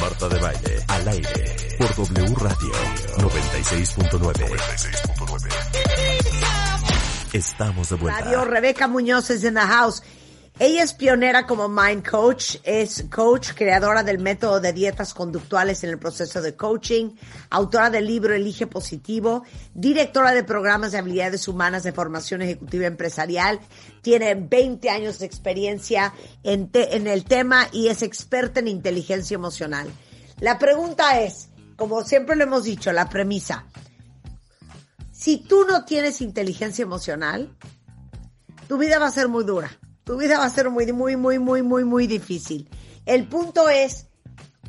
Marta de Baile, al aire, por W Radio 96.9. Estamos de vuelta. Radio Rebeca Muñoz es en the house. Ella es pionera como Mind Coach, es coach, creadora del método de dietas conductuales en el proceso de coaching, autora del libro Elige Positivo, directora de programas de habilidades humanas de formación ejecutiva empresarial, tiene 20 años de experiencia en, en el tema y es experta en inteligencia emocional. La pregunta es, como siempre lo hemos dicho, la premisa, si tú no tienes inteligencia emocional, tu vida va a ser muy dura tu vida va a ser muy, muy, muy, muy, muy, muy difícil. El punto es,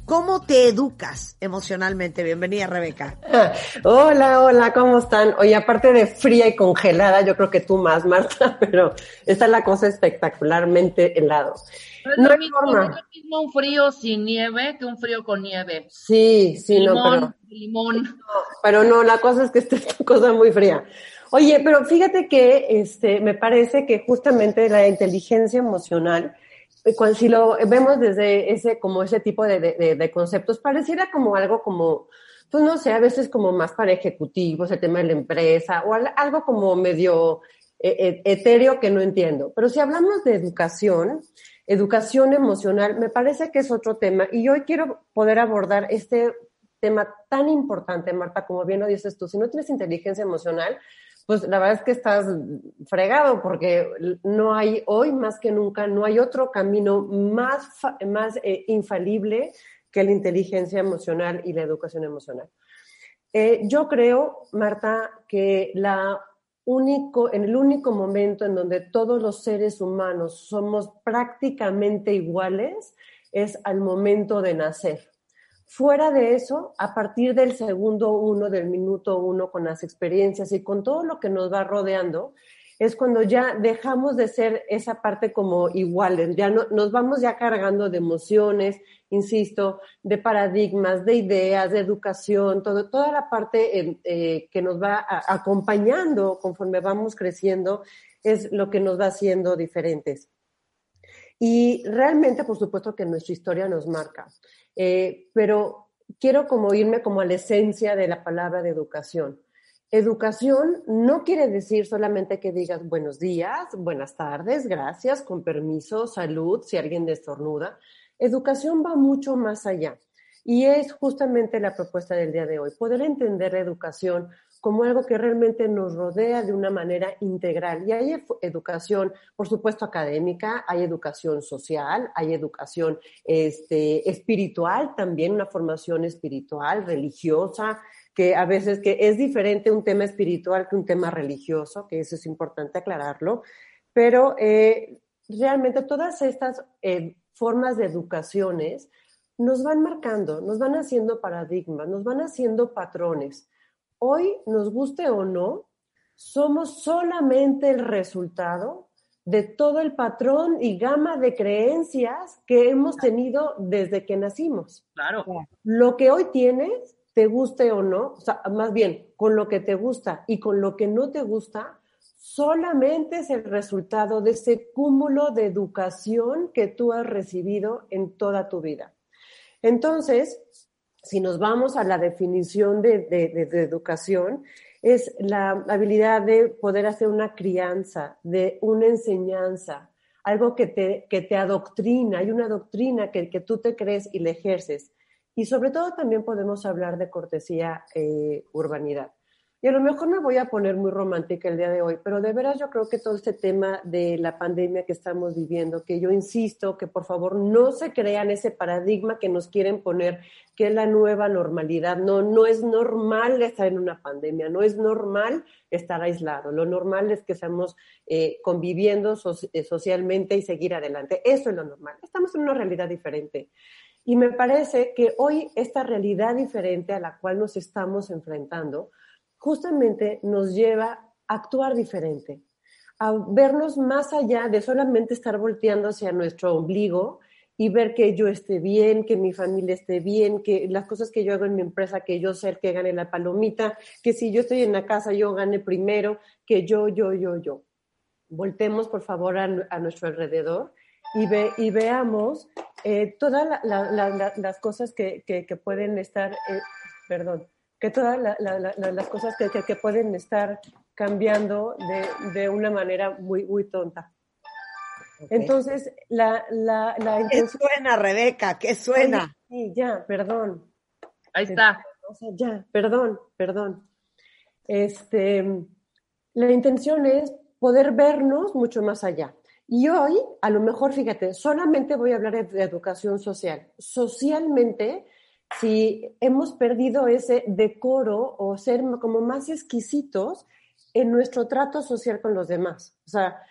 ¿cómo te educas emocionalmente? Bienvenida, Rebeca. Hola, hola, ¿cómo están? Oye, aparte de fría y congelada, yo creo que tú más, Marta, pero esta es la cosa espectacularmente helado. no, es, lo mismo, un frío sin nieve que un frío con nieve. Sí, sí, no, pero... Limón. pero no, la cosa es que esta es una cosa muy fría. Oye, pero fíjate que este, me parece que justamente la inteligencia emocional, eh, cuando, si lo vemos desde ese, como ese tipo de, de, de, conceptos, pareciera como algo como, pues no sé, a veces como más para ejecutivos, el tema de la empresa, o algo como medio eh, eh, etéreo que no entiendo. Pero si hablamos de educación, educación emocional, me parece que es otro tema. Y hoy quiero poder abordar este tema tan importante, Marta, como bien lo dices tú. Si no tienes inteligencia emocional, pues la verdad es que estás fregado porque no hay hoy más que nunca, no hay otro camino más, más eh, infalible que la inteligencia emocional y la educación emocional. Eh, yo creo, Marta, que la único, en el único momento en donde todos los seres humanos somos prácticamente iguales es al momento de nacer. Fuera de eso, a partir del segundo uno, del minuto uno, con las experiencias y con todo lo que nos va rodeando, es cuando ya dejamos de ser esa parte como iguales, ya no, nos vamos ya cargando de emociones, insisto, de paradigmas, de ideas, de educación, toda la parte eh, eh, que nos va acompañando conforme vamos creciendo es lo que nos va haciendo diferentes. Y realmente, por supuesto, que nuestra historia nos marca. Eh, pero quiero como irme como a la esencia de la palabra de educación. Educación no quiere decir solamente que digas buenos días, buenas tardes, gracias, con permiso, salud, si alguien destornuda. Educación va mucho más allá. Y es justamente la propuesta del día de hoy, poder entender la educación como algo que realmente nos rodea de una manera integral. Y hay educación, por supuesto, académica, hay educación social, hay educación este, espiritual también, una formación espiritual, religiosa, que a veces que es diferente un tema espiritual que un tema religioso, que eso es importante aclararlo, pero eh, realmente todas estas eh, formas de educaciones nos van marcando, nos van haciendo paradigmas, nos van haciendo patrones hoy, nos guste o no, somos solamente el resultado de todo el patrón y gama de creencias que hemos tenido desde que nacimos. Claro. Lo que hoy tienes, te guste o no, o sea, más bien, con lo que te gusta y con lo que no te gusta, solamente es el resultado de ese cúmulo de educación que tú has recibido en toda tu vida. Entonces, si nos vamos a la definición de, educación, es la habilidad de poder hacer una crianza, de una enseñanza, algo que te, que te adoctrina, hay una doctrina que, que tú te crees y le ejerces. Y sobre todo también podemos hablar de cortesía, eh, urbanidad. Y a lo mejor me voy a poner muy romántica el día de hoy, pero de veras yo creo que todo este tema de la pandemia que estamos viviendo, que yo insisto que por favor no se crean ese paradigma que nos quieren poner, que es la nueva normalidad. No, no es normal estar en una pandemia, no es normal estar aislado. Lo normal es que estamos eh, conviviendo eh, socialmente y seguir adelante. Eso es lo normal. Estamos en una realidad diferente. Y me parece que hoy esta realidad diferente a la cual nos estamos enfrentando, justamente nos lleva a actuar diferente, a vernos más allá de solamente estar volteando hacia nuestro ombligo y ver que yo esté bien, que mi familia esté bien, que las cosas que yo hago en mi empresa, que yo el que gane la palomita, que si yo estoy en la casa yo gane primero, que yo, yo, yo, yo. Voltemos por favor a, a nuestro alrededor y, ve, y veamos eh, todas las cosas que, que, pueden estar, eh, perdón, que todas las cosas que, que, pueden estar cambiando de, de, una manera muy, muy tonta. Entonces, la, la, la ¿Qué suena, Rebeca? ¿Qué suena? Sí, ya, perdón. Ahí está. O sea, ya, perdón, perdón. Este, la intención es poder vernos mucho más allá. Y hoy, a lo mejor, fíjate, solamente voy a hablar de educación social. Socialmente, si hemos perdido ese decoro o ser como más exquisitos en nuestro trato social con los demás. O sea,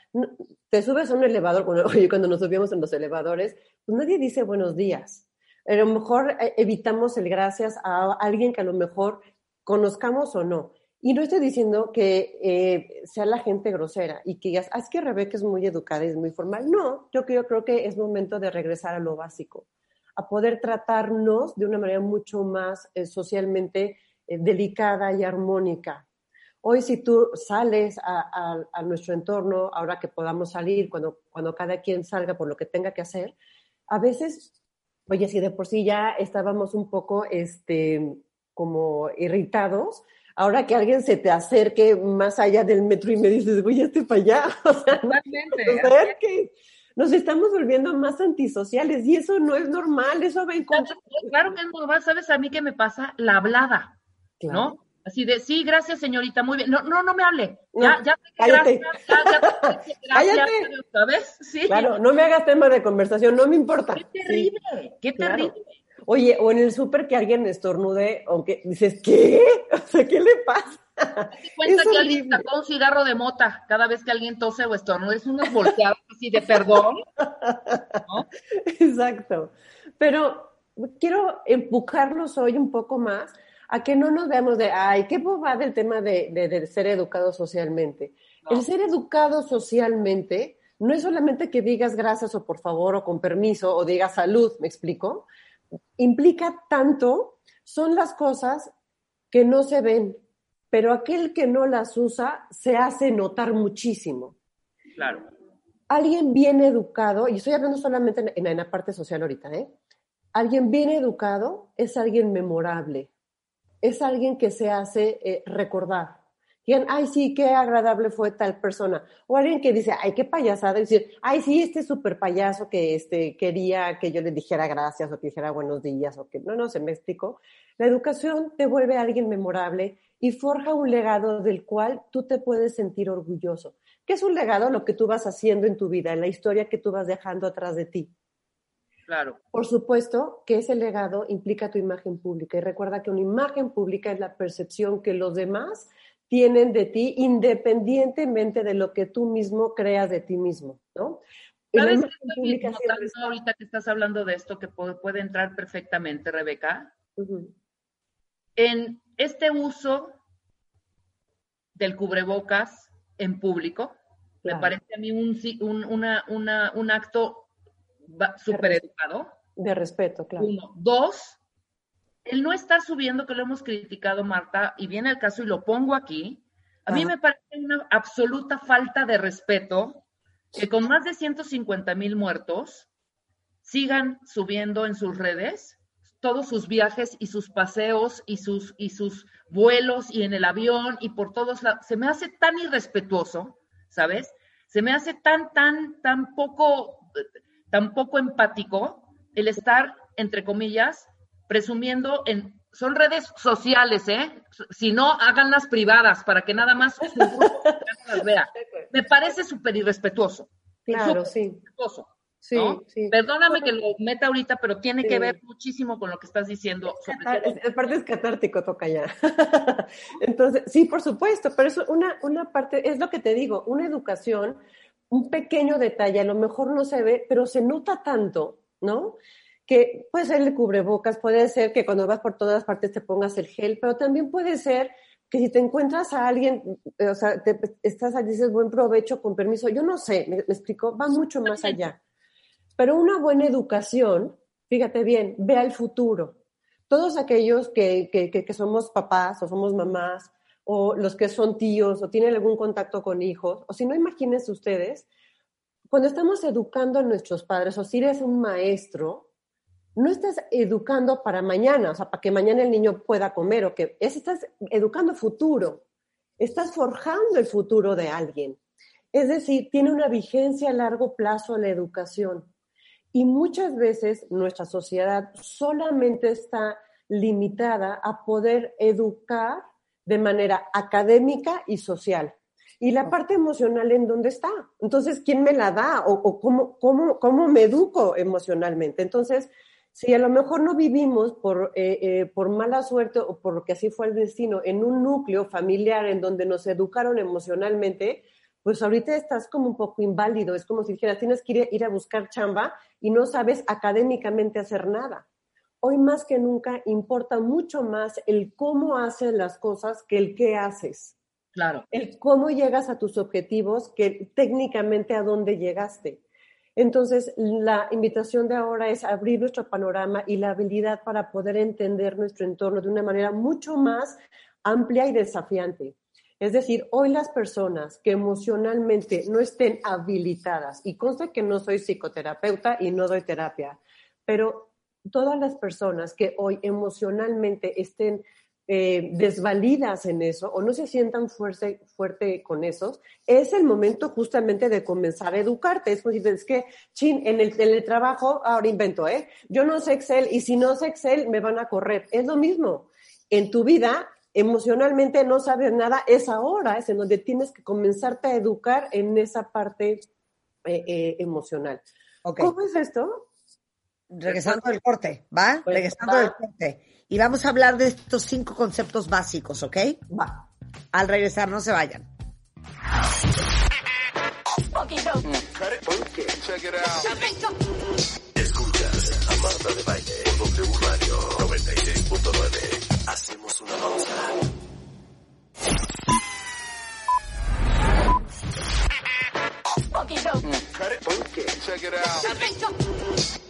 te subes a un elevador, cuando, oye, cuando nos subimos en los elevadores, pues nadie dice buenos días. A lo mejor eh, evitamos el gracias a alguien que a lo mejor conozcamos o no. Y no estoy diciendo que eh, sea la gente grosera y que digas, ah, es que Rebeca es muy educada y es muy formal. No, yo creo que es momento de regresar a lo básico, a poder tratarnos de una manera mucho más eh, socialmente eh, delicada y armónica. Hoy si tú sales a, a, nuestro entorno, ahora que podamos salir, cuando, cuando cada quien salga por lo que tenga que hacer, a veces, oye, si de por sí ya estábamos un poco este, como irritados, ahora que alguien se te acerque más allá del metro y me dices, voy a para allá. O sea, nos estamos volviendo más antisociales y eso no es normal, eso va en contra. Claro, que es normal, ¿sabes a mí qué me pasa? La hablada, ¿no? Así de, sí, gracias, señorita, muy bien. No, no, no me hable. Ya, ya, cállate. Gracias, cállate. ¿Sabes? Sí. Claro, no me hagas tema de conversación, no me importa. Qué terrible, qué terrible. Oye, o en el súper que alguien estornude, aunque dices, ¿qué? O sea, ¿qué le pasa? Te cuenta que alguien sacó un cigarro de mota cada vez que alguien tose o estornude, es unos volteados así de perdón. Exacto. Pero quiero empujarlos hoy un poco más a que no nos veamos de, ay, qué bobada el tema de, de, ser educado socialmente. El ser educado socialmente no es solamente que digas gracias o por favor o con permiso o digas salud, ¿me explico? implica tanto, son las cosas que no se ven, pero aquel que no las usa se hace notar muchísimo. Claro. Alguien bien educado, y estoy hablando solamente en, la parte social ahorita, ¿eh? Alguien bien educado es alguien memorable, es alguien que se hace eh, recordar digan, ay, sí, qué agradable fue tal persona. O alguien que dice, ay, qué payasada, y decir, ay, sí, este súper payaso que este, quería que yo le dijera gracias o que dijera buenos días o que, no, no, se me explicó. La educación te vuelve a alguien memorable y forja un legado del cual tú te puedes sentir orgulloso. ¿Qué es un legado? Lo que tú vas haciendo en tu vida, la historia que tú vas dejando atrás de ti. Claro. Por supuesto que ese legado implica tu imagen pública y recuerda que una imagen pública es la percepción que los demás tienen de ti independientemente de lo que tú mismo creas de ti mismo, ¿no? ¿Sabes estoy ahorita que estás hablando de esto que puede, entrar perfectamente, Rebeca? En este uso del cubrebocas en público, me parece a mí un, un, acto súper educado. De respeto, claro. Uno. Dos, el no estar subiendo, que lo hemos criticado, Marta, y viene el caso y lo pongo aquí, a mí me parece una absoluta falta de respeto que con más de 150 mil muertos sigan subiendo en sus redes todos sus viajes y sus paseos y sus, y sus vuelos y en el avión y por todos lados. Se me hace tan irrespetuoso, ¿sabes? Se me hace tan, tan, tan poco, tan poco empático el estar, entre comillas, presumiendo en son redes sociales, ¿eh? Si no, háganlas privadas para que nada más las vea. Me parece súper irrespetuoso. Claro, sí. Sí, sí. Perdóname que lo meta ahorita, pero tiene que ver muchísimo con lo que estás diciendo. Sobre parte es catártico, toca ya. Entonces, sí, por supuesto, pero es una, una parte, es lo que te digo, una educación, un pequeño detalle, a lo mejor no se ve, pero se nota tanto, ¿no? que puede ser el cubrebocas, puede ser que cuando vas por todas partes te pongas el gel, pero también puede ser que si te encuentras a alguien, o sea, te, estás dices buen provecho, con permiso, yo no sé, me, explico, va mucho más allá. Pero una buena educación, fíjate bien, ve al futuro. Todos aquellos que, que, que, somos papás o somos mamás, o los que son tíos o tienen algún contacto con hijos, o si no, imagínense ustedes cuando estamos educando a nuestros padres, o si eres un maestro, no estás educando para mañana, o sea, para que mañana el niño pueda comer, o que es, estás educando futuro, estás forjando el futuro de alguien. Es decir, tiene una vigencia a largo plazo la educación. Y muchas veces nuestra sociedad solamente está limitada a poder educar de manera académica y social. ¿Y la parte emocional en dónde está? Entonces, ¿quién me la da? ¿O, cómo, cómo, cómo, me educo emocionalmente? Entonces, si a lo mejor no vivimos por, eh, eh, por mala suerte o porque así fue el destino en un núcleo familiar en donde nos educaron emocionalmente, pues ahorita estás como un poco inválido. Es como si dijeras, tienes que ir, ir a buscar chamba y no sabes académicamente hacer nada. Hoy más que nunca importa mucho más el cómo haces las cosas que el qué haces. Claro. El cómo llegas a tus objetivos que técnicamente a dónde llegaste. Entonces, la invitación de ahora es abrir nuestro panorama y la habilidad para poder entender nuestro entorno de una manera mucho más amplia y desafiante. Es decir, hoy las personas que emocionalmente no estén habilitadas, y consta que no soy psicoterapeuta y no doy terapia, pero todas las personas que hoy emocionalmente estén eh, desvalidas en eso o no se sientan fuerte, fuerte con eso, es el momento justamente de comenzar a educarte. Es decir, es que, chin, en el, en el trabajo, ahora invento, ¿eh? Yo no sé Excel y si no sé Excel me van a correr. Es lo mismo. En tu vida, emocionalmente no sabes nada, es ahora, es en donde tienes que comenzarte a educar en esa parte eh, eh, emocional. ¿Cómo es esto? Regresando del corte, ¿va? Pues, Regresando del corte. Y vamos a hablar de estos cinco conceptos básicos, ¿ok? Va. Al regresar, no se vayan. Escuchas a Marta de Baile W Radio 96.9.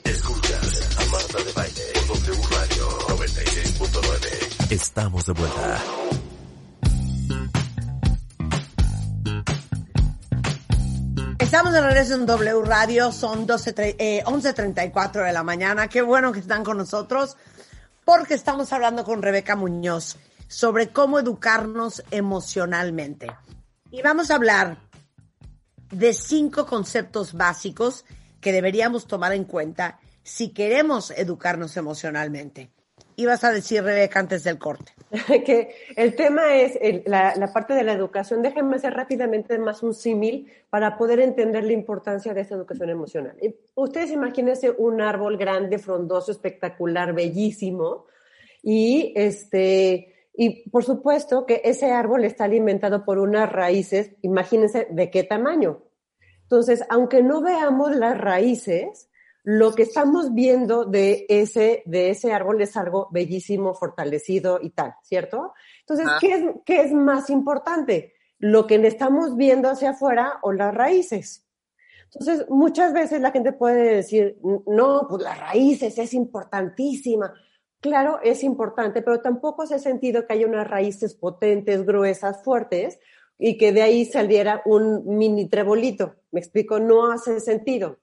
Escuchas a Marta de Baile W Radio 96.9. Estamos de vuelta. Estamos de regreso en W Radio, son 12, eh, 11.34 de la mañana. Qué bueno que están con nosotros porque estamos hablando con Rebeca Muñoz sobre cómo educarnos emocionalmente. Y vamos a hablar de cinco conceptos básicos que deberíamos tomar en cuenta si queremos educarnos emocionalmente. Ibas a decir, Rebeca, antes del corte. que el tema es la, parte de la educación. Déjenme hacer rápidamente más un símil para poder entender la importancia de esa educación emocional. Ustedes imagínense un árbol grande, frondoso, espectacular, bellísimo, y este, y por supuesto que ese árbol está alimentado por unas raíces, imagínense de qué tamaño. Entonces, aunque no veamos las raíces, lo que estamos viendo de ese, de ese árbol es algo bellísimo, fortalecido y tal, ¿cierto? Entonces, ah. ¿qué, es, ¿qué es más importante? ¿Lo que le estamos viendo hacia afuera o las raíces? Entonces, muchas veces la gente puede decir, no, pues las raíces es importantísima. Claro, es importante, pero tampoco hace sentido que haya unas raíces potentes, gruesas, fuertes, y que de ahí saliera un mini trebolito. Me explico, no hace sentido.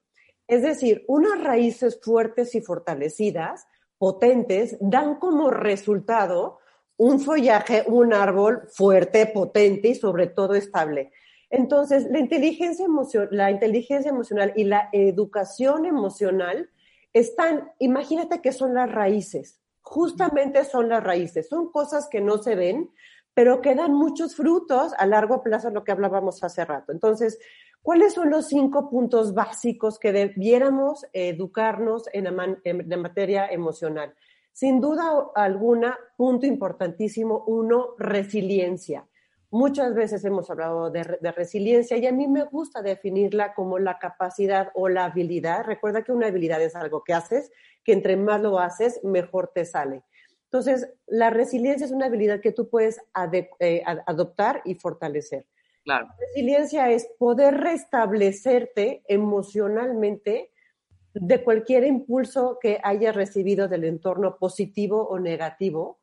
Es decir, unas raíces fuertes y fortalecidas, potentes, dan como resultado un follaje, un árbol fuerte, potente y sobre todo estable. Entonces, la inteligencia, emocional, la inteligencia emocional y la educación emocional están, imagínate que son las raíces, justamente son las raíces, son cosas que no se ven, pero que dan muchos frutos a largo plazo, lo que hablábamos hace rato. Entonces, ¿Cuáles son los cinco puntos básicos que debiéramos educarnos en materia emocional? Sin duda alguna, punto importantísimo, uno, resiliencia. Muchas veces hemos hablado de, de, resiliencia y a mí me gusta definirla como la capacidad o la habilidad. Recuerda que una habilidad es algo que haces, que entre más lo haces, mejor te sale. Entonces, la resiliencia es una habilidad que tú puedes eh, adoptar y fortalecer. Resiliencia es poder restablecerte emocionalmente de cualquier impulso que hayas recibido del entorno positivo o negativo,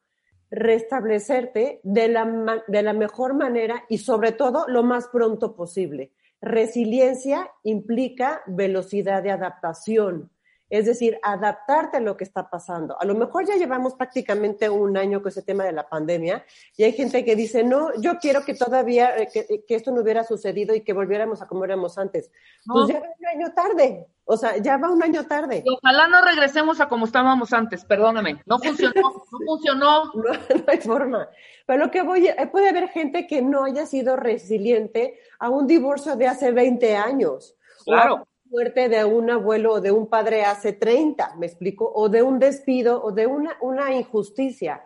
restablecerte de la, de la mejor manera y sobre todo lo más pronto posible. Resiliencia implica velocidad de adaptación. Es decir, adaptarte a lo que está pasando. A lo mejor ya llevamos prácticamente un año con ese tema de la pandemia y hay gente que dice, no, yo quiero que todavía, eh, que, que esto no hubiera sucedido y que volviéramos a como éramos antes. No. Pues ya va un año tarde. O sea, ya va un año tarde. Y ojalá no regresemos a como estábamos antes, perdóname. No funcionó, no funcionó. No, no hay forma. Pero lo que voy, eh, puede haber gente que no haya sido resiliente a un divorcio de hace 20 años. Claro. Muerte de un abuelo o de un padre hace 30, ¿me explico? O de un despido o de una, una injusticia.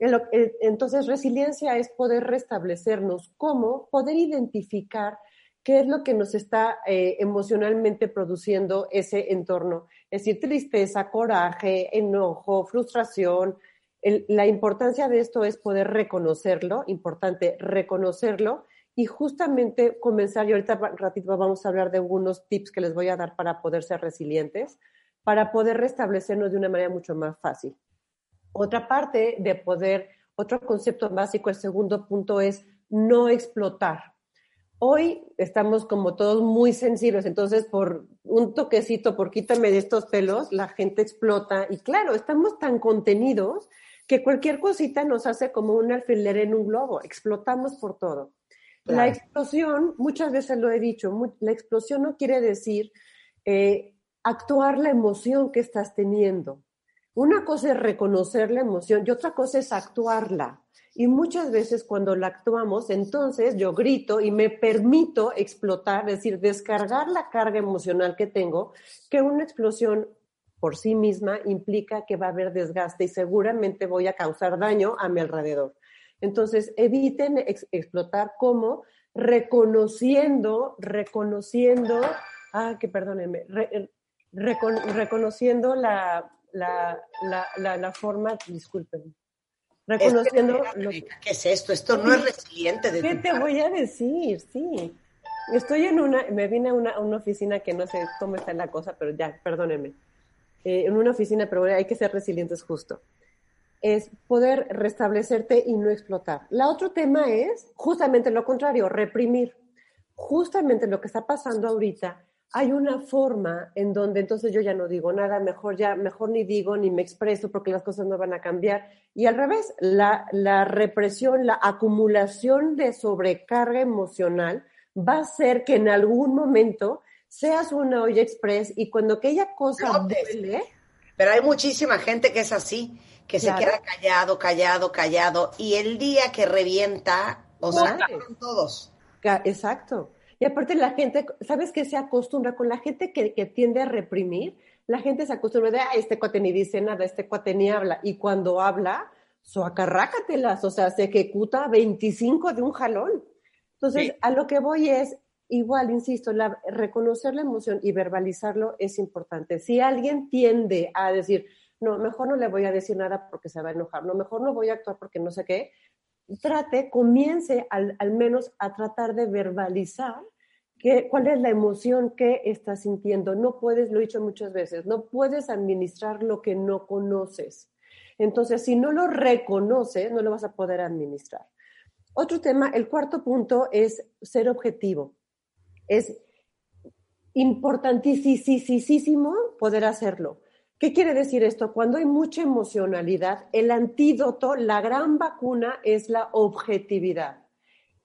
Entonces, resiliencia es poder restablecernos, cómo poder identificar qué es lo que nos está eh, emocionalmente produciendo ese entorno. Es decir, tristeza, coraje, enojo, frustración. La importancia de esto es poder reconocerlo, importante reconocerlo y justamente comenzar, y ahorita ratito vamos a hablar de algunos tips que les voy a dar para poder ser resilientes, para poder restablecernos de una manera mucho más fácil. Otra parte de poder, otro concepto básico, el segundo punto es no explotar. Hoy estamos como todos muy sensibles, entonces por un toquecito, por quítame de estos pelos, la gente explota y claro, estamos tan contenidos que cualquier cosita nos hace como un alfiler en un globo, explotamos por todo. La explosión, muchas veces lo he dicho, la explosión no quiere decir eh, actuar la emoción que estás teniendo. Una cosa es reconocer la emoción y otra cosa es actuarla. Y muchas veces cuando la actuamos, entonces yo grito y me permito explotar, es decir, descargar la carga emocional que tengo, que una explosión por sí misma implica que va a haber desgaste y seguramente voy a causar daño a mi alrededor. Entonces, eviten ex- explotar como reconociendo, reconociendo, ah, que perdónenme, re- recon- reconociendo la, la, la, la, forma, disculpen, reconociendo lo que... ¿Qué es esto? Esto no es resiliente de ¿Qué te voy a decir? Sí. Estoy en una, me vine a una, a una oficina que no sé cómo está la cosa, pero ya, perdónenme. Eh, en una oficina, pero hay que ser resilientes justo. Es poder restablecerte y no explotar. La otro tema es justamente lo contrario, reprimir. Justamente lo que está pasando ahorita, hay una forma en donde entonces yo ya no digo nada, mejor ya, mejor ni digo ni me expreso porque las cosas no van a cambiar. Y al revés, la, la represión, la acumulación de sobrecarga emocional va a hacer que en algún momento seas una olla express y cuando aquella cosa duele, Pero hay muchísima gente que es así, que Claro. se queda callado, callado, callado, y el día que revienta, o sea, todos. Exacto. Y aparte la gente, ¿sabes qué se acostumbra? Con la gente que, que tiende a reprimir, la gente se acostumbra de, "Ay, este cuate ni dice nada, este cuate ni habla. Y cuando habla, soacarrácatelas, o sea, se ejecuta 25 de un jalón. Entonces, Sí. a lo que voy es, igual, insisto, la- reconocer la emoción y verbalizarlo es importante. Si alguien tiende a decir, no, mejor no le voy a decir nada porque se va a enojar, no, mejor no voy a actuar porque no sé qué, trate, comience al, al menos a tratar de verbalizar que, cuál es la emoción que estás sintiendo. No puedes, lo he dicho muchas veces, no puedes administrar lo que no conoces. Entonces, si no lo reconoces, no lo vas a poder administrar. Otro tema, el cuarto punto es ser objetivo. Es importantísimo poder hacerlo. ¿Qué quiere decir esto? Cuando hay mucha emocionalidad, el antídoto, la gran vacuna es la objetividad.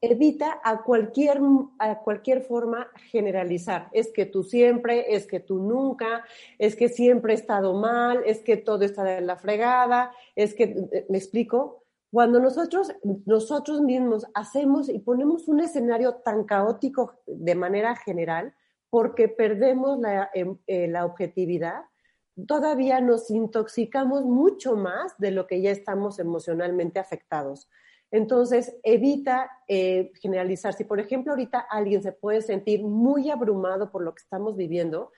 Evita a cualquier, a cualquier forma generalizar. Es que tú siempre, es que tú nunca, es que siempre he estado mal, es que todo está de la fregada, es que, ¿me explico? Cuando nosotros, nosotros mismos hacemos y ponemos un escenario tan caótico de manera general, porque perdemos la, eh, la objetividad, todavía nos intoxicamos mucho más de lo que ya estamos emocionalmente afectados. Entonces, evita eh, generalizar. Si, por ejemplo, ahorita alguien se puede sentir muy abrumado por lo que estamos viviendo,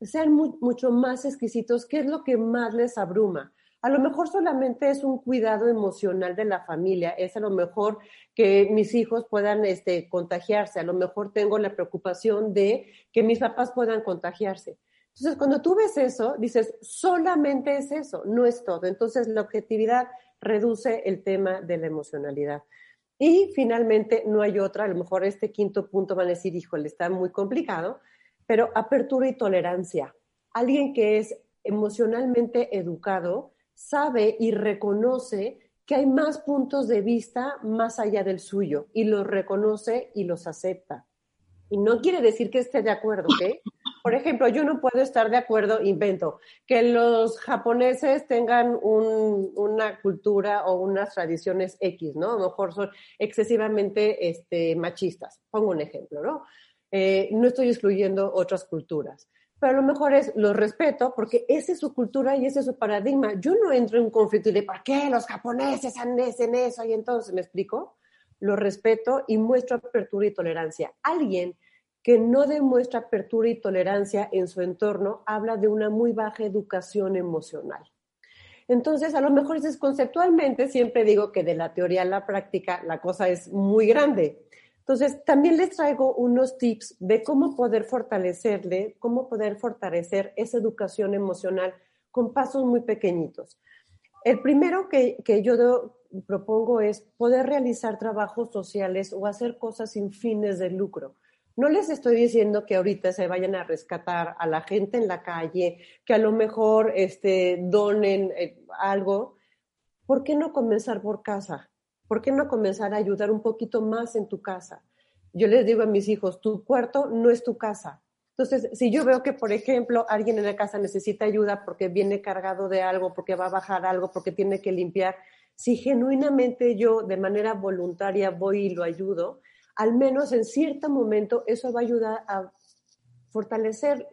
sean mucho más exquisitos. ¿Qué es lo que más les abruma? A lo mejor solamente es un cuidado emocional de la familia, es a lo mejor que mis hijos puedan este, contagiarse, a lo mejor tengo la preocupación de que mis papás puedan contagiarse. Entonces, cuando tú ves eso, dices, solamente es eso, no es todo. Entonces, la objetividad reduce el tema de la emocionalidad. Y finalmente, no hay otra, a lo mejor este quinto punto van a decir, híjole, está muy complicado, pero apertura y tolerancia. Alguien que es emocionalmente educado sabe y reconoce que hay más puntos de vista más allá del suyo y los reconoce y los acepta. Y no quiere decir que esté de acuerdo, ¿ok? Por ejemplo, yo no puedo estar de acuerdo, invento, que los japoneses tengan una cultura o unas tradiciones X, ¿no? A lo mejor son excesivamente este, machistas. Pongo un ejemplo, ¿no? Eh, no estoy excluyendo otras culturas, pero a lo mejor es, lo respeto porque esa es su cultura y ese es su paradigma. Yo no entro en un conflicto y de, ¿por qué los japoneses hacen eso? Y entonces, ¿me explico? lo respeto y muestro apertura y tolerancia. Alguien que no demuestra apertura y tolerancia en su entorno habla de una muy baja educación emocional. Entonces, a lo mejor es conceptualmente, siempre digo que de la teoría a la práctica la cosa es muy grande. Entonces, también les traigo unos tips de cómo poder fortalecerle, cómo poder fortalecer esa educación emocional con pasos muy pequeñitos. El primero que yo propongo es poder realizar trabajos sociales o hacer cosas sin fines de lucro. No les estoy diciendo que ahorita se vayan a rescatar a la gente en la calle, que a lo mejor este, donen eh, algo. ¿Por qué no comenzar por casa? ¿Por qué no comenzar a ayudar un poquito más en tu casa? Yo les digo a mis hijos, tu cuarto no es tu casa. Entonces, si yo veo que, por ejemplo, alguien en la casa necesita ayuda porque viene cargado de algo, porque va a bajar algo, porque tiene que limpiar, si genuinamente yo de manera voluntaria voy y lo ayudo, al menos en cierto momento eso va a ayudar a fortalecer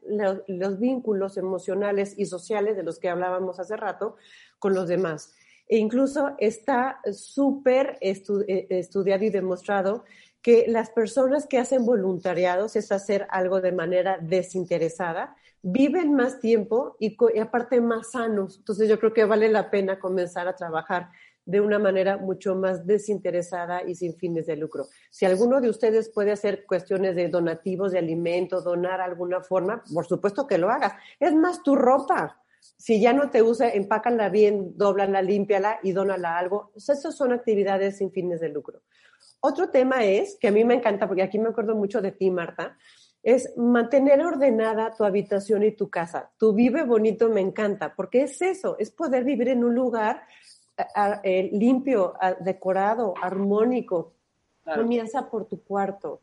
los vínculos emocionales y sociales de los que hablábamos hace rato con los demás. E incluso está súper eh, estudiado y demostrado que las personas que hacen voluntariados es hacer algo de manera desinteresada, viven más tiempo y, y aparte más sanos. Entonces yo creo que vale la pena comenzar a trabajar de una manera mucho más desinteresada y sin fines de lucro. Si alguno de ustedes puede hacer cuestiones de donativos de alimentos, donar alguna forma, por supuesto que lo hagas. Es más tu ropa. Si ya no te usa, empácala bien, dóblala, límpiala y dónala algo. esas son actividades sin fines de lucro. Otro tema es, que a mí me encanta, porque aquí me acuerdo mucho de ti, Marta, es mantener ordenada tu habitación y tu casa. Tu vive bonito me encanta, porque es eso, es poder vivir en un lugar eh, limpio, decorado, armónico. Comienza por tu cuarto.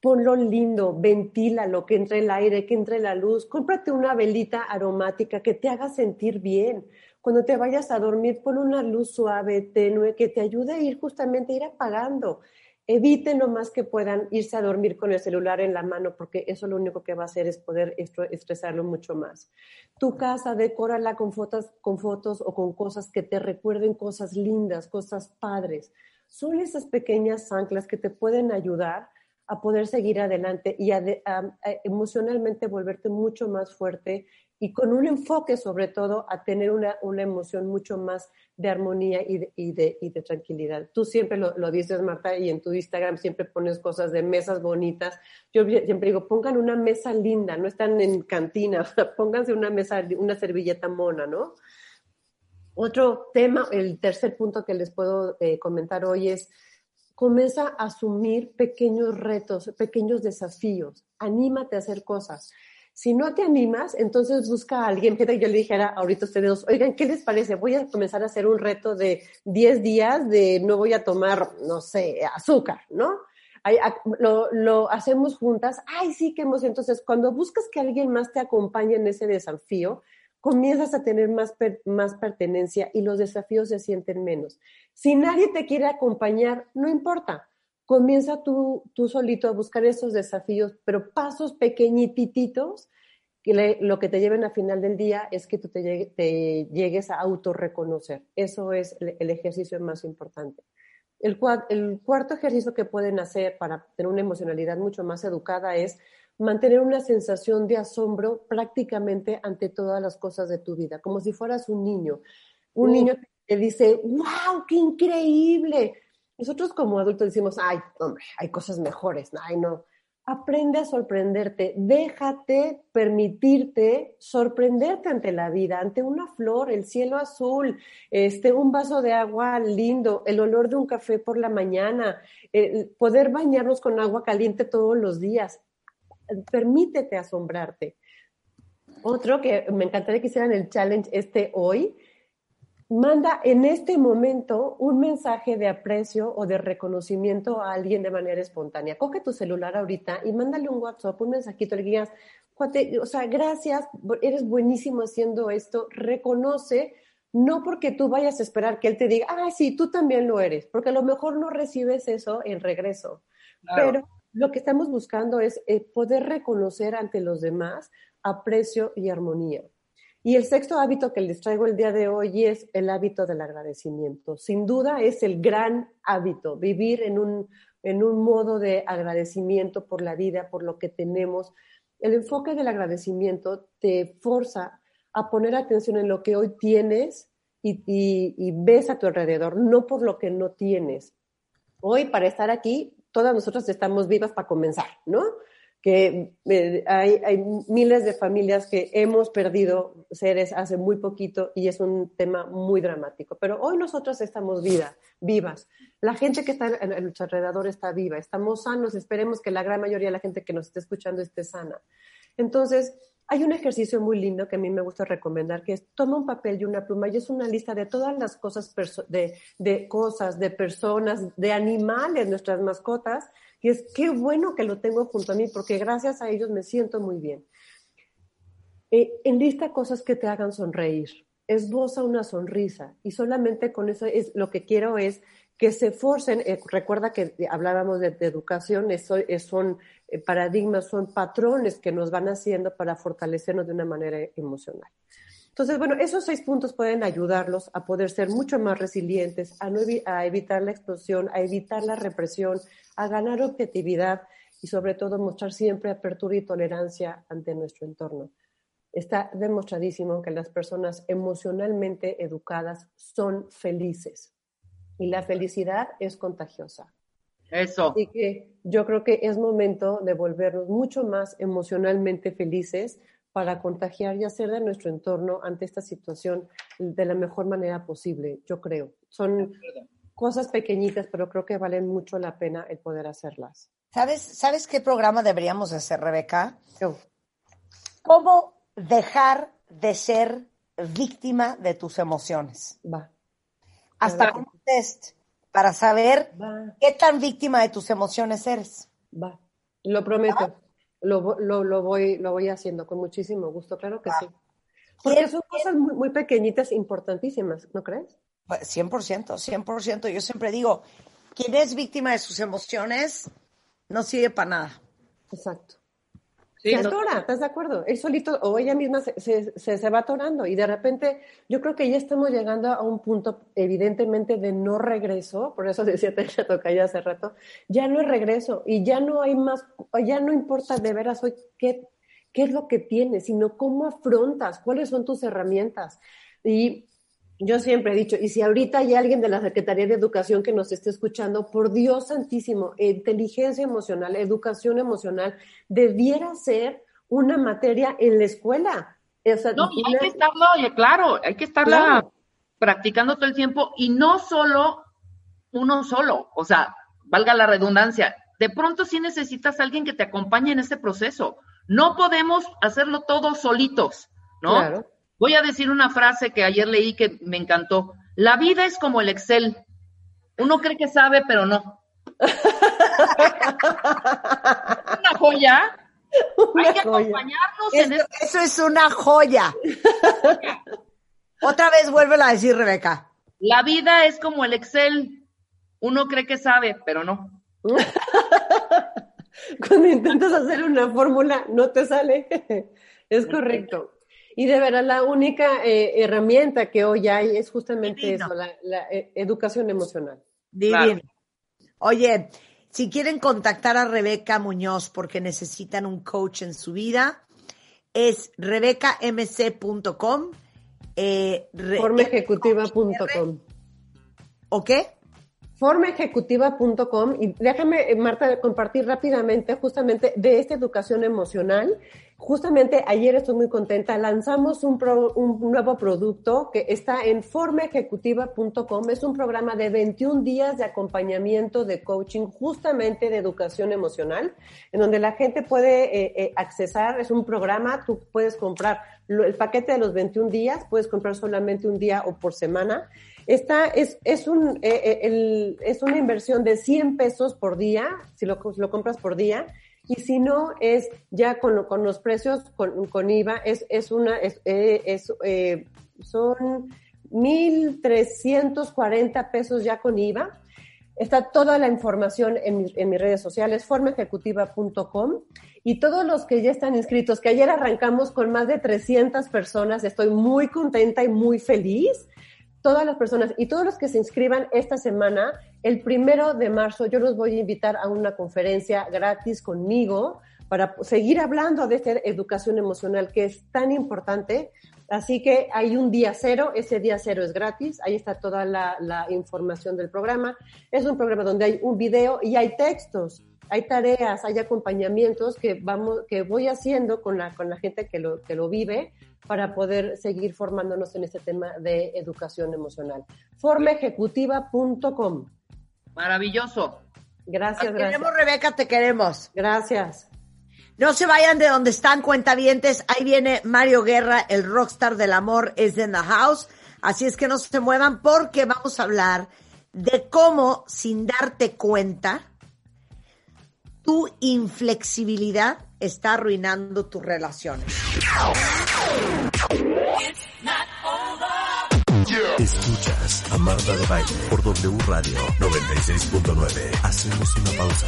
Ponlo lindo, ventílalo, que entre el aire, que entre la luz. Cómprate una velita aromática que te haga sentir bien. Cuando te vayas a dormir, pon una luz suave, tenue, que te ayude a ir justamente a ir apagando eviten lo más que puedan irse a dormir con el celular en la mano, porque eso lo único que va a hacer es poder estresarlo mucho más. Tu casa, decórala con fotos, con fotos o con cosas que te recuerden cosas lindas, cosas padres. Son esas pequeñas anclas que te pueden ayudar a poder seguir adelante y emocionalmente volverte mucho más fuerte y con un enfoque sobre todo a tener una, una emoción mucho más de armonía y de, y de, y de tranquilidad. Tú siempre lo, lo, dices, Marta, y en tu Instagram siempre pones cosas de mesas bonitas. Yo siempre digo, pongan una mesa linda, no están en cantina, pónganse una mesa, una servilleta mona, ¿no? Otro tema, el tercer punto que les puedo eh, comentar hoy es, comienza a asumir pequeños retos, pequeños desafíos, anímate a hacer cosas. Si no te animas, entonces busca a alguien. que yo le dijera ahorita a ustedes, oigan, ¿qué les parece? Voy a comenzar a hacer un reto de 10 días de no voy a tomar, no sé, azúcar, ¿no? Lo, lo, hacemos juntas. Ay, sí, qué emoción. Entonces, cuando buscas que alguien más te acompañe en ese desafío, comienzas a tener más, más pertenencia y los desafíos se sienten menos. Si nadie te quiere acompañar, no importa comienza tú, tú solito a buscar esos desafíos, pero pasos pequeñititos que lo que te lleven a final del día es que tú te, te llegues a autorreconocer. Eso es el, ejercicio más importante. El, el, cuarto ejercicio que pueden hacer para tener una emocionalidad mucho más educada es mantener una sensación de asombro prácticamente ante todas las cosas de tu vida, como si fueras un niño. Un niño que dice, wow, qué increíble, nosotros como adultos decimos, ay, hombre, hay cosas mejores, ay, no. Aprende a sorprenderte, déjate permitirte sorprenderte ante la vida, ante una flor, el cielo azul, este, un vaso de agua lindo, el olor de un café por la mañana, poder bañarnos con agua caliente todos los días. Permítete asombrarte. Otro que me encantaría que hicieran el challenge este hoy, manda en este momento un mensaje de aprecio o de reconocimiento a alguien de manera espontánea. Coge tu celular ahorita y mándale un WhatsApp, un mensajito, le digas, o sea, gracias, eres buenísimo haciendo esto, reconoce, no porque tú vayas a esperar que él te diga, ah, sí, tú también lo eres, porque a lo mejor no recibes eso en regreso, pero lo que estamos buscando es eh, poder reconocer ante los demás aprecio y armonía. Y el sexto hábito que les traigo el día de hoy es el hábito del agradecimiento. Sin duda es el gran hábito, vivir en un, en un modo de agradecimiento por la vida, por lo que tenemos. El enfoque del agradecimiento te forza a poner atención en lo que hoy tienes y, y ves a tu alrededor, no por lo que no tienes. Hoy, para estar aquí, todas nosotras estamos vivas para comenzar, ¿no? Que eh, hay, hay, miles de familias que hemos perdido seres hace muy poquito y es un tema muy dramático. Pero hoy nosotros estamos vida, vivas. La gente que está en, nuestro alrededor está viva, estamos sanos, esperemos que la gran mayoría de la gente que nos esté escuchando esté sana. Entonces, hay un ejercicio muy lindo que a mí me gusta recomendar, que es toma un papel y una pluma y es una lista de todas las cosas, de, de cosas, de personas, de animales, nuestras mascotas, y es qué bueno que lo tengo junto a mí porque gracias a ellos me siento muy bien. Eh, enlista cosas que te hagan sonreír. Esboza una sonrisa y solamente con eso es lo que quiero es que se forcen, eh, recuerda que hablábamos de, educación, eso, son eh, paradigmas, son patrones que nos van haciendo para fortalecernos de una manera emocional. Entonces, bueno, esos seis puntos pueden ayudarlos a poder ser mucho más resilientes, a, a evitar la explosión, a evitar la represión, a ganar objetividad y sobre todo mostrar siempre apertura y tolerancia ante nuestro entorno. Está demostradísimo que las personas emocionalmente educadas son felices y la felicidad es contagiosa. Eso. Así que yo creo que es momento de volvernos mucho más emocionalmente felices para contagiar y hacer de nuestro entorno ante esta situación de la mejor manera posible, yo creo. Son cosas pequeñitas, pero creo que valen mucho la pena el poder hacerlas. ¿Sabes, ¿sabes qué programa deberíamos hacer, Rebeca? ¿Cómo dejar de ser víctima de tus emociones? Va. Hasta un test para saber qué tan víctima de tus emociones eres. Va. Lo prometo. Lo, lo, lo, voy, lo voy haciendo con muchísimo gusto, claro que sí. Porque son cosas muy, muy pequeñitas, importantísimas, ¿no crees? 100%, pues, 100%. Yo siempre digo, quien es víctima de sus emociones no sirve para nada. Exacto. Se atora, ¿estás de acuerdo? Él solito o ella misma se, se, se, va atorando y de repente yo creo que ya estamos llegando a un punto evidentemente de no regreso, por eso decía Techa ya hace rato, ya no hay regreso y ya no hay más, ya no importa de veras hoy qué, qué es lo que tienes, sino cómo afrontas, cuáles son tus herramientas. Y yo siempre he dicho, y si ahorita hay alguien de la Secretaría de Educación que nos esté escuchando, por Dios santísimo, inteligencia emocional, educación emocional, debiera ser una materia en la escuela. no, hay que estarlo, claro, hay que estarla practicando todo el tiempo y no solo uno solo, o sea, valga la redundancia, de pronto sí necesitas a alguien que te acompañe en ese proceso. No podemos hacerlo todos solitos, ¿no? Claro. Voy a decir una frase que ayer leí que me encantó. La vida es como el Excel. Uno cree que sabe, pero no. una joya. Hay que acompañarnos en esto. Eso es una joya. Otra vez vuélvela a decir, Rebeca. La vida es como el Excel. Uno cree que sabe, pero no. Cuando intentas hacer una fórmula, no te sale. Es correcto. Y de verdad, la única eh, herramienta que hoy hay es justamente eso, la, eh, educación emocional. Divino. Oye, si quieren contactar a Rebeca Muñoz porque necesitan un coach en su vida, es rebecamc.com. Eh, Formaejecutiva.com. ¿O qué? formaejecutiva.com y déjame, eh, Marta, compartir rápidamente justamente de esta educación emocional. Justamente ayer estoy muy contenta, lanzamos un, un nuevo producto que está en formaejecutiva.com. Es un programa de 21 días de acompañamiento de coaching justamente de educación emocional, en donde la gente puede eh, eh, accesar, es un programa, tú puedes comprar el paquete de los 21 días, puedes comprar solamente un día o por semana. Esta es, es, un, eh, eh, es una inversión de 100 pesos por día, si lo, lo compras por día, y si no, es ya con, los precios con, IVA, es, es una, es, eh, es eh, son 1.340 pesos ya con IVA. Está toda la información en, mis, en mis redes sociales, formaejecutiva.com. Y todos los que ya están inscritos, que ayer arrancamos con más de 300 personas, estoy muy contenta y muy feliz todas las personas y todos los que se inscriban esta semana, el primero de marzo, yo los voy a invitar a una conferencia gratis conmigo para seguir hablando de esta educación emocional que es tan importante. Así que hay un día cero, ese día cero es gratis, ahí está toda la, la información del programa. Es un programa donde hay un video y hay textos hay tareas, hay acompañamientos que vamos, que voy haciendo con la, con la gente que lo, que lo vive para poder seguir formándonos en este tema de educación emocional. Formeejecutiva.com. Maravilloso. Gracias, Te gracias. queremos, Rebeca, te queremos. Gracias. No se vayan de donde están cuentavientes. Ahí viene Mario Guerra, el rockstar del amor, es in the house. Así es que no se muevan porque vamos a hablar de cómo, sin darte cuenta, tu inflexibilidad está arruinando tus relaciones. Escuchas a Marta de Baile por W Radio 96.9. Hacemos una pausa.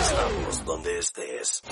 Estamos donde estés.